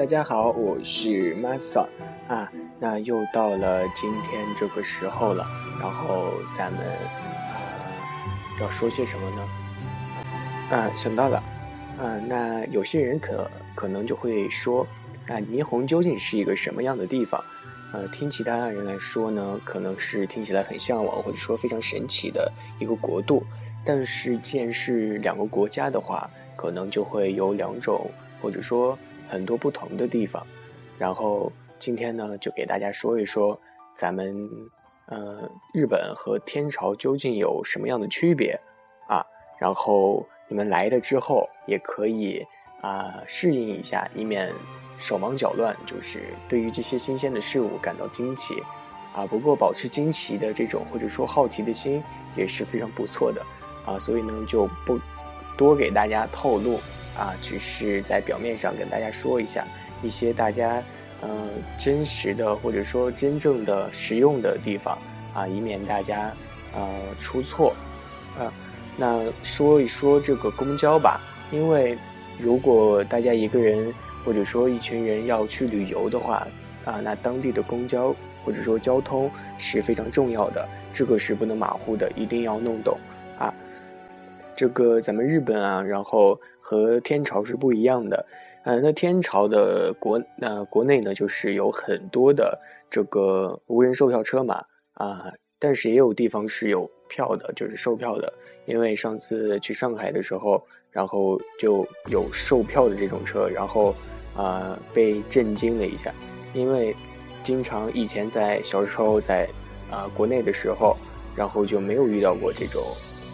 大家好，我是 Masa 啊，那又到了今天这个时候了，然后咱们啊要说些什么呢？啊，想到了，啊，那有些人可可能就会说，啊，霓虹究竟是一个什么样的地方？呃，听其他人来说呢，可能是听起来很向往或者说非常神奇的一个国度，但是既然是两个国家的话，可能就会有两种或者说。很多不同的地方，然后今天呢，就给大家说一说咱们呃日本和天朝究竟有什么样的区别啊？然后你们来了之后也可以啊适应一下，以免手忙脚乱，就是对于这些新鲜的事物感到惊奇啊。不过保持惊奇的这种或者说好奇的心也是非常不错的啊，所以呢就不多给大家透露。啊，只是在表面上跟大家说一下一些大家，呃，真实的或者说真正的实用的地方啊，以免大家，呃，出错。啊，那说一说这个公交吧，因为如果大家一个人或者说一群人要去旅游的话，啊，那当地的公交或者说交通是非常重要的，这个是不能马虎的，一定要弄懂。这个咱们日本啊，然后和天朝是不一样的，呃，那天朝的国呃国内呢，就是有很多的这个无人售票车嘛，啊，但是也有地方是有票的，就是售票的。因为上次去上海的时候，然后就有售票的这种车，然后啊被震惊了一下，因为经常以前在小时候在啊国内的时候，然后就没有遇到过这种。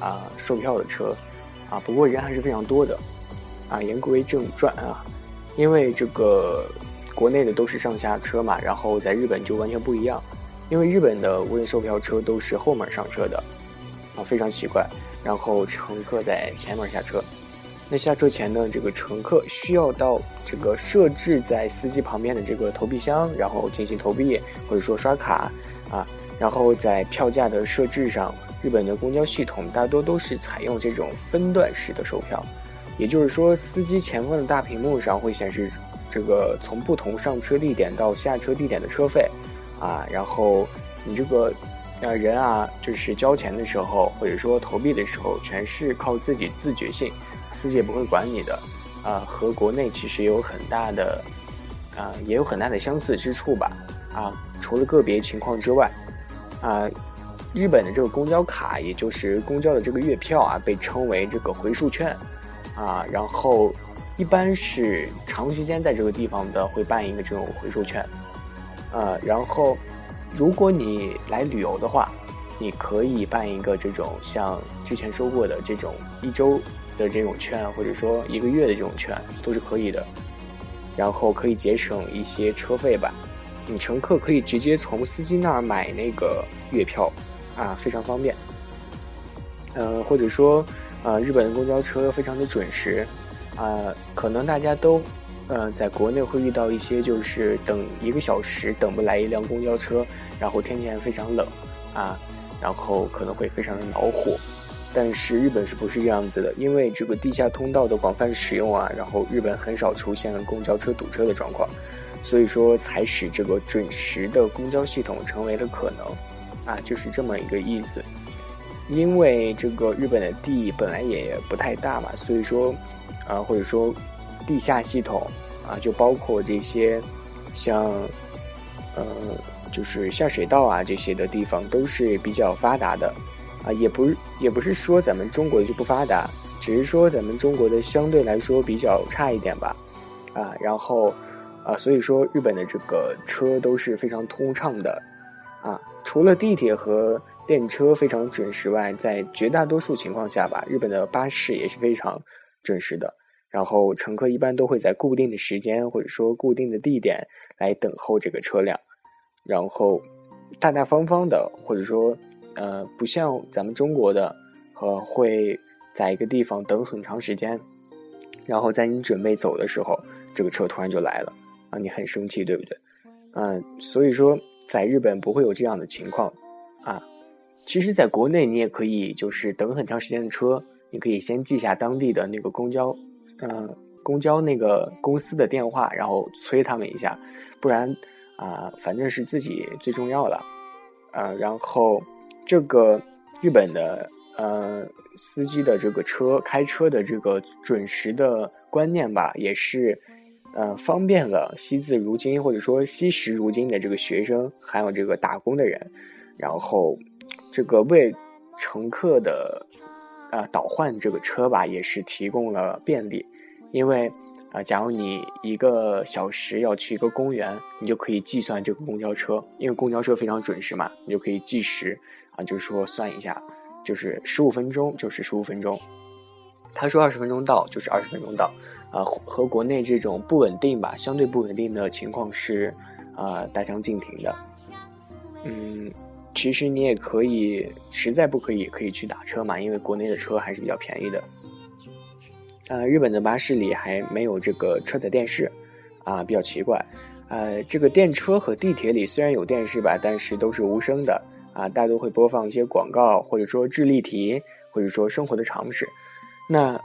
啊，售票的车，啊，不过人还是非常多的，啊，言归正传啊，因为这个国内的都是上下车嘛，然后在日本就完全不一样，因为日本的无人售票车都是后门上车的，啊，非常奇怪，然后乘客在前门下车，那下车前呢，这个乘客需要到这个设置在司机旁边的这个投币箱，然后进行投币或者说刷卡，啊，然后在票价的设置上。日本的公交系统大多都是采用这种分段式的售票，也就是说，司机前方的大屏幕上会显示这个从不同上车地点到下车地点的车费，啊，然后你这个呃人啊，就是交钱的时候或者说投币的时候，全是靠自己自觉性，司机也不会管你的，啊，和国内其实有很大的啊也有很大的相似之处吧，啊，除了个别情况之外，啊。日本的这个公交卡，也就是公交的这个月票啊，被称为这个回数券，啊，然后一般是长时间在这个地方的会办一个这种回数券，呃，然后如果你来旅游的话，你可以办一个这种像之前说过的这种一周的这种券，或者说一个月的这种券都是可以的，然后可以节省一些车费吧，你乘客可以直接从司机那儿买那个月票。啊，非常方便。呃，或者说，呃，日本的公交车非常的准时。啊，可能大家都，呃，在国内会遇到一些，就是等一个小时等不来一辆公交车，然后天气还非常冷，啊，然后可能会非常的恼火。但是日本是不是这样子的？因为这个地下通道的广泛使用啊，然后日本很少出现公交车堵车的状况，所以说才使这个准时的公交系统成为了可能。啊，就是这么一个意思，因为这个日本的地本来也不太大嘛，所以说，啊，或者说地下系统啊，就包括这些像，呃，就是下水道啊这些的地方都是比较发达的，啊，也不也不是说咱们中国的就不发达，只是说咱们中国的相对来说比较差一点吧，啊，然后啊，所以说日本的这个车都是非常通畅的。啊，除了地铁和电车非常准时外，在绝大多数情况下吧，日本的巴士也是非常准时的。然后乘客一般都会在固定的时间或者说固定的地点来等候这个车辆，然后大大方方的，或者说呃不像咱们中国的和会在一个地方等很长时间，然后在你准备走的时候，这个车突然就来了啊，你很生气，对不对？嗯，所以说在日本不会有这样的情况啊。其实，在国内你也可以就是等很长时间的车，你可以先记下当地的那个公交。嗯，公交那个公司的电话，然后催他们一下，不然啊，反正是自己最重要了。呃，然后这个日本的呃司机的这个车开车的这个准时的观念吧，也是呃方便了惜字如金或者说惜时如金的这个学生，还有这个打工的人，然后这个为乘客的。啊，倒换这个车吧，也是提供了便利，因为啊，假如你一个小时要去一个公园，你就可以计算这个公交车，因为公交车非常准时嘛，你就可以计时啊，就是说算一下，就是十五分钟就是十五分钟，他说二十分钟到就是二十分钟到，啊，和国内这种不稳定吧，相对不稳定的情况是啊大相径庭的，嗯。其实你也可以，实在不可以可以去打车嘛，因为国内的车还是比较便宜的。呃，日本的巴士里还没有这个车载电视，啊，比较奇怪。呃，这个电车和地铁里虽然有电视吧，但是都是无声的，啊，大多会播放一些广告，或者说智力题，或者说生活的常识。那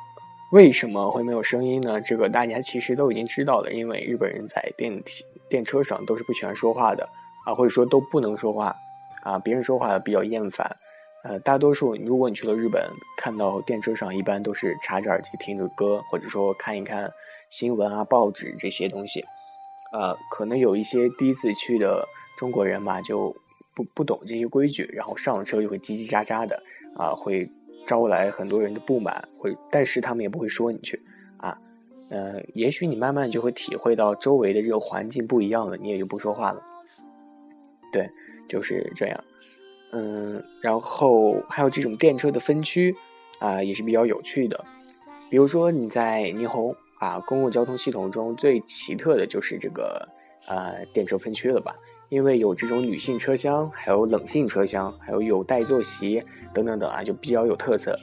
为什么会没有声音呢？这个大家其实都已经知道了，因为日本人在电梯、电车上都是不喜欢说话的，啊，或者说都不能说话。啊，别人说话比较厌烦，呃，大多数如果你去了日本，看到电车上一般都是插着耳机听着歌，或者说看一看新闻啊、报纸这些东西，呃，可能有一些第一次去的中国人嘛，就不不懂这些规矩，然后上了车就会叽叽喳喳的，啊，会招来很多人的不满，会，但是他们也不会说你去，啊，呃，也许你慢慢就会体会到周围的这个环境不一样了，你也就不说话了，对。就是这样，嗯，然后还有这种电车的分区啊，也是比较有趣的。比如说你在霓虹啊，公共交通系统中最奇特的就是这个呃电车分区了吧？因为有这种女性车厢，还有冷性车厢，还有有带坐席等等等啊，就比较有特色。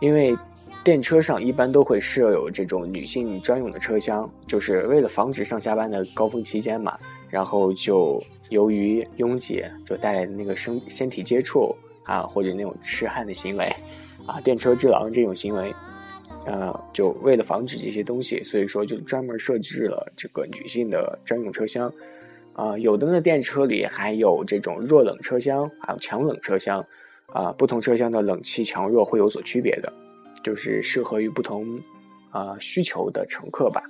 因为电车上一般都会设有这种女性专用的车厢，就是为了防止上下班的高峰期间嘛，然后就由于拥挤，就带来的那个身身体接触啊，或者那种痴汉的行为，啊，电车之狼这种行为，呃，就为了防止这些东西，所以说就专门设置了这个女性的专用车厢，啊，有的呢电车里还有这种弱冷车厢，还有强冷车厢。啊，不同车厢的冷气强弱会有所区别的，就是适合于不同啊需求的乘客吧。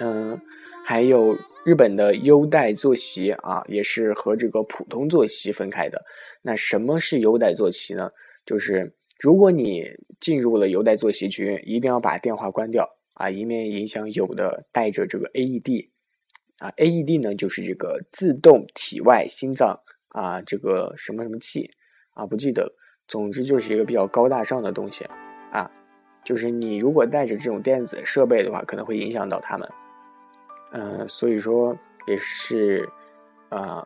嗯，还有日本的优待坐席啊，也是和这个普通坐席分开的。那什么是优待坐席呢？就是如果你进入了优待坐席区，一定要把电话关掉啊，以免影响有的带着这个 AED 啊，AED 呢就是这个自动体外心脏啊，这个什么什么器。啊，不记得了，总之就是一个比较高大上的东西，啊，就是你如果带着这种电子设备的话，可能会影响到他们，嗯，所以说也是，啊，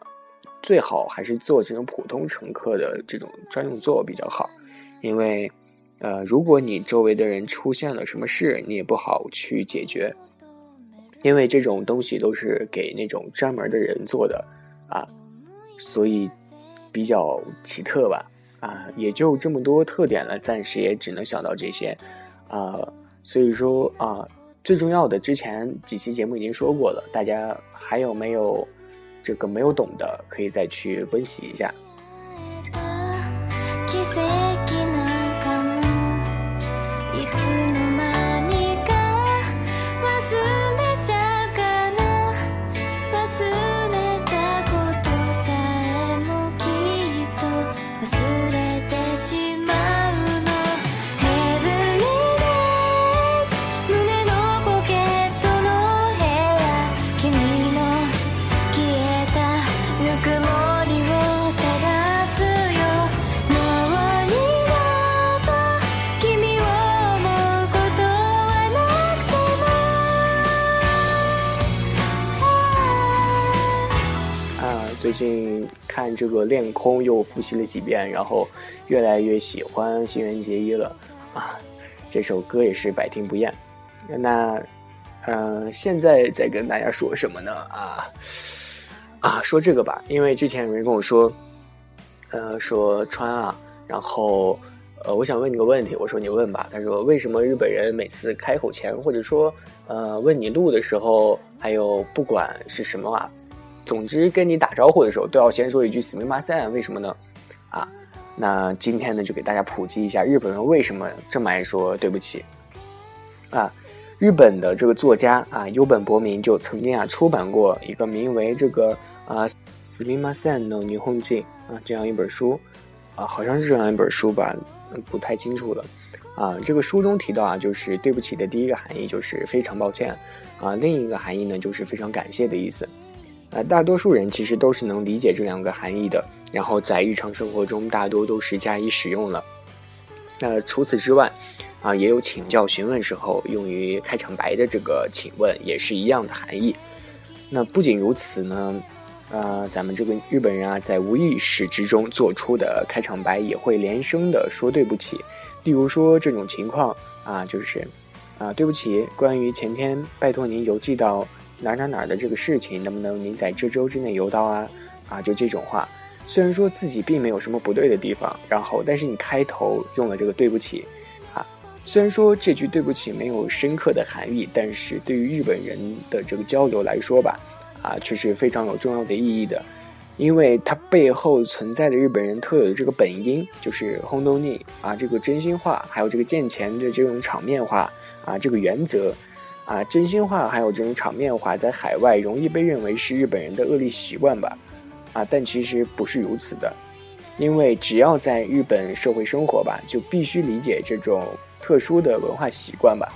最好还是坐这种普通乘客的这种专用座比较好，因为，呃，如果你周围的人出现了什么事，你也不好去解决，因为这种东西都是给那种专门的人做的，啊，所以。比较奇特吧，啊，也就这么多特点了，暂时也只能想到这些，啊，所以说啊，最重要的之前几期节目已经说过了，大家还有没有这个没有懂的，可以再去温习一下。最近看这个《恋空》又复习了几遍，然后越来越喜欢新垣结衣了啊！这首歌也是百听不厌。那，嗯，现在在跟大家说什么呢？啊啊，说这个吧，因为之前有人跟我说，呃，说川啊，然后。呃，我想问你个问题，我说你问吧。他说，为什么日本人每次开口前，或者说，呃，问你路的时候，还有不管是什么啊，总之跟你打招呼的时候，都要先说一句“死命马赛”？为什么呢？啊，那今天呢，就给大家普及一下日本人为什么这么爱说对不起。啊，日本的这个作家啊，优本博明就曾经啊出版过一个名为这个啊“死命马赛”的霓虹镜啊这样一本书，啊，好像是这样一本书吧。不太清楚了，啊，这个书中提到啊，就是对不起的第一个含义就是非常抱歉，啊，另一个含义呢就是非常感谢的意思，啊，大多数人其实都是能理解这两个含义的，然后在日常生活中大多都是加以使用了。那除此之外，啊，也有请教询问时候用于开场白的这个请问也是一样的含义。那不仅如此呢。呃，咱们这个日本人啊，在无意识之中做出的开场白也会连声的说对不起。例如说这种情况啊，就是啊，对不起，关于前天拜托您邮寄到哪哪哪的这个事情，能不能您在这周之内邮到啊？啊，就这种话，虽然说自己并没有什么不对的地方，然后但是你开头用了这个对不起，啊，虽然说这句对不起没有深刻的含义，但是对于日本人的这个交流来说吧。啊，却是非常有重要的意义的，因为它背后存在的日本人特有的这个本音，就是轰动力啊，这个真心话，还有这个见钱的这种场面话啊，这个原则啊，真心话还有这种场面话，在海外容易被认为是日本人的恶劣习惯吧，啊，但其实不是如此的，因为只要在日本社会生活吧，就必须理解这种特殊的文化习惯吧。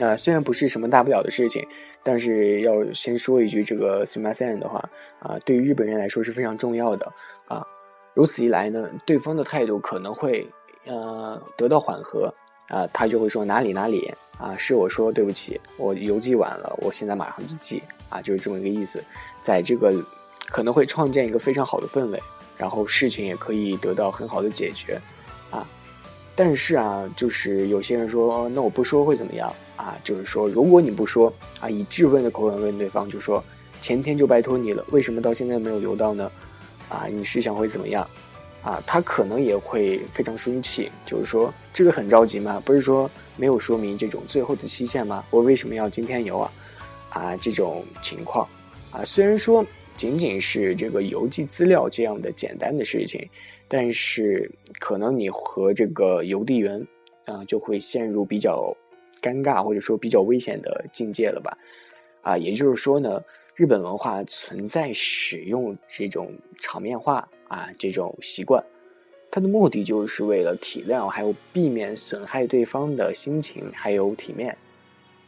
啊虽然不是什么大不了的事情。但是要先说一句，这个 s i m a s e n 的话啊，对于日本人来说是非常重要的啊。如此一来呢，对方的态度可能会呃得到缓和啊，他就会说哪里哪里啊，是我说对不起，我邮寄晚了，我现在马上就寄啊，就是这么一个意思。在这个可能会创建一个非常好的氛围，然后事情也可以得到很好的解决啊。但是啊，就是有些人说，那我不说会怎么样？啊，就是说，如果你不说啊，以质问的口吻问对方，就说前天就拜托你了，为什么到现在没有邮到呢？啊，你是想会怎么样？啊，他可能也会非常生气，就是说这个很着急吗？不是说没有说明这种最后的期限吗？我为什么要今天邮啊？啊，这种情况啊，虽然说仅仅是这个邮寄资料这样的简单的事情，但是可能你和这个邮递员啊就会陷入比较。尴尬或者说比较危险的境界了吧，啊，也就是说呢，日本文化存在使用这种场面话啊这种习惯，它的目的就是为了体谅还有避免损害对方的心情还有体面，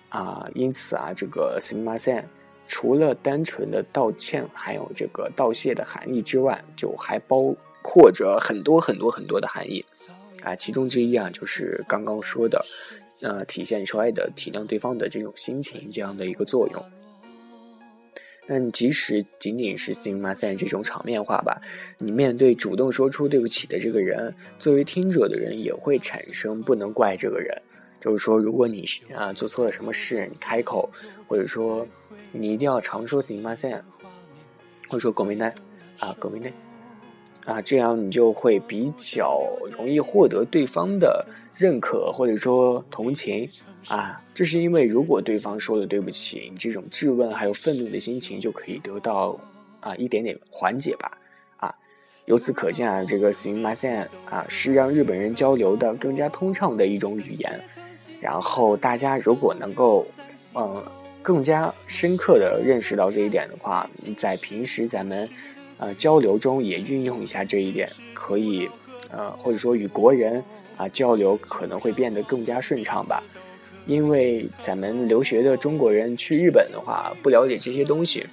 啊，因此啊，这个 s i m a s e n 除了单纯的道歉还有这个道谢的含义之外，就还包括着很多很多很多的含义，啊，其中之一啊就是刚刚说的。呃，体现出来的体谅对方的这种心情，这样的一个作用。但即使仅仅是 s i m a s e n 这种场面话吧，你面对主动说出对不起的这个人，作为听者的人也会产生不能怪这个人。就是说，如果你啊做错了什么事，你开口，或者说你一定要常说 s i m a s e n 或者说 g o m i n 啊 g o m i n 啊，这样你就会比较容易获得对方的。认可或者说同情啊，这是因为如果对方说了对不起，你这种质问还有愤怒的心情就可以得到啊一点点缓解吧啊。由此可见啊，这个 s i m a s e n 啊是让日本人交流的更加通畅的一种语言。然后大家如果能够嗯更加深刻的认识到这一点的话，在平时咱们呃交流中也运用一下这一点，可以。呃，或者说与国人啊交流可能会变得更加顺畅吧，因为咱们留学的中国人去日本的话，不了解这些东西，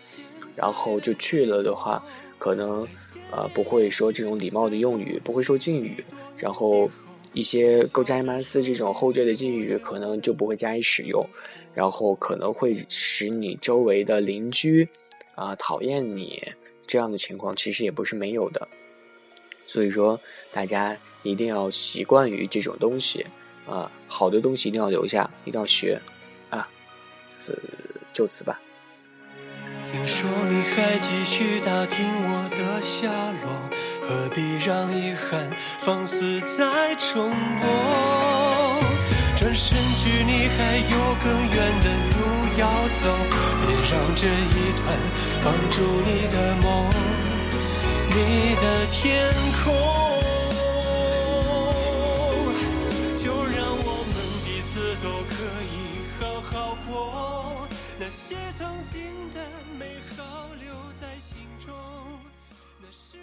然后就去了的话，可能呃不会说这种礼貌的用语，不会说敬语，然后一些勾斋曼斯这种后缀的敬语可能就不会加以使用，然后可能会使你周围的邻居啊讨厌你。这样的情况其实也不是没有的。所以说，大家一定要习惯于这种东西啊，好的东西一定要留下，一定要学啊。此就此吧。听说你还继续打听我的下落，何必让遗憾放肆再重播？转身去，你还有更远的路要走，别让这一团绑住你的梦，你的天空，就让我们彼此都可以好好过。那些曾经的美好留在心中，那是。